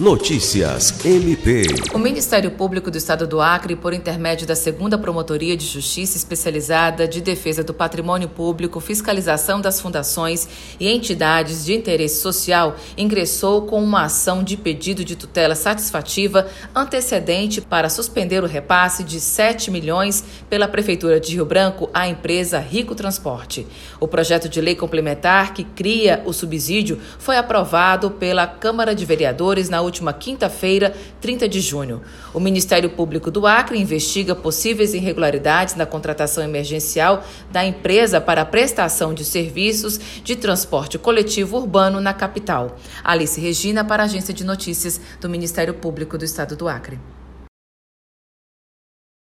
Notícias MP. O Ministério Público do Estado do Acre, por intermédio da Segunda Promotoria de Justiça Especializada de Defesa do Patrimônio Público, Fiscalização das Fundações e Entidades de Interesse Social, ingressou com uma ação de pedido de tutela satisfativa antecedente para suspender o repasse de 7 milhões pela Prefeitura de Rio Branco à empresa Rico Transporte. O projeto de lei complementar que cria o subsídio foi aprovado pela Câmara de Vereadores na última quinta-feira, 30 de junho. O Ministério Público do Acre investiga possíveis irregularidades na contratação emergencial da empresa para a prestação de serviços de transporte coletivo urbano na capital. Alice Regina, para a Agência de Notícias do Ministério Público do Estado do Acre.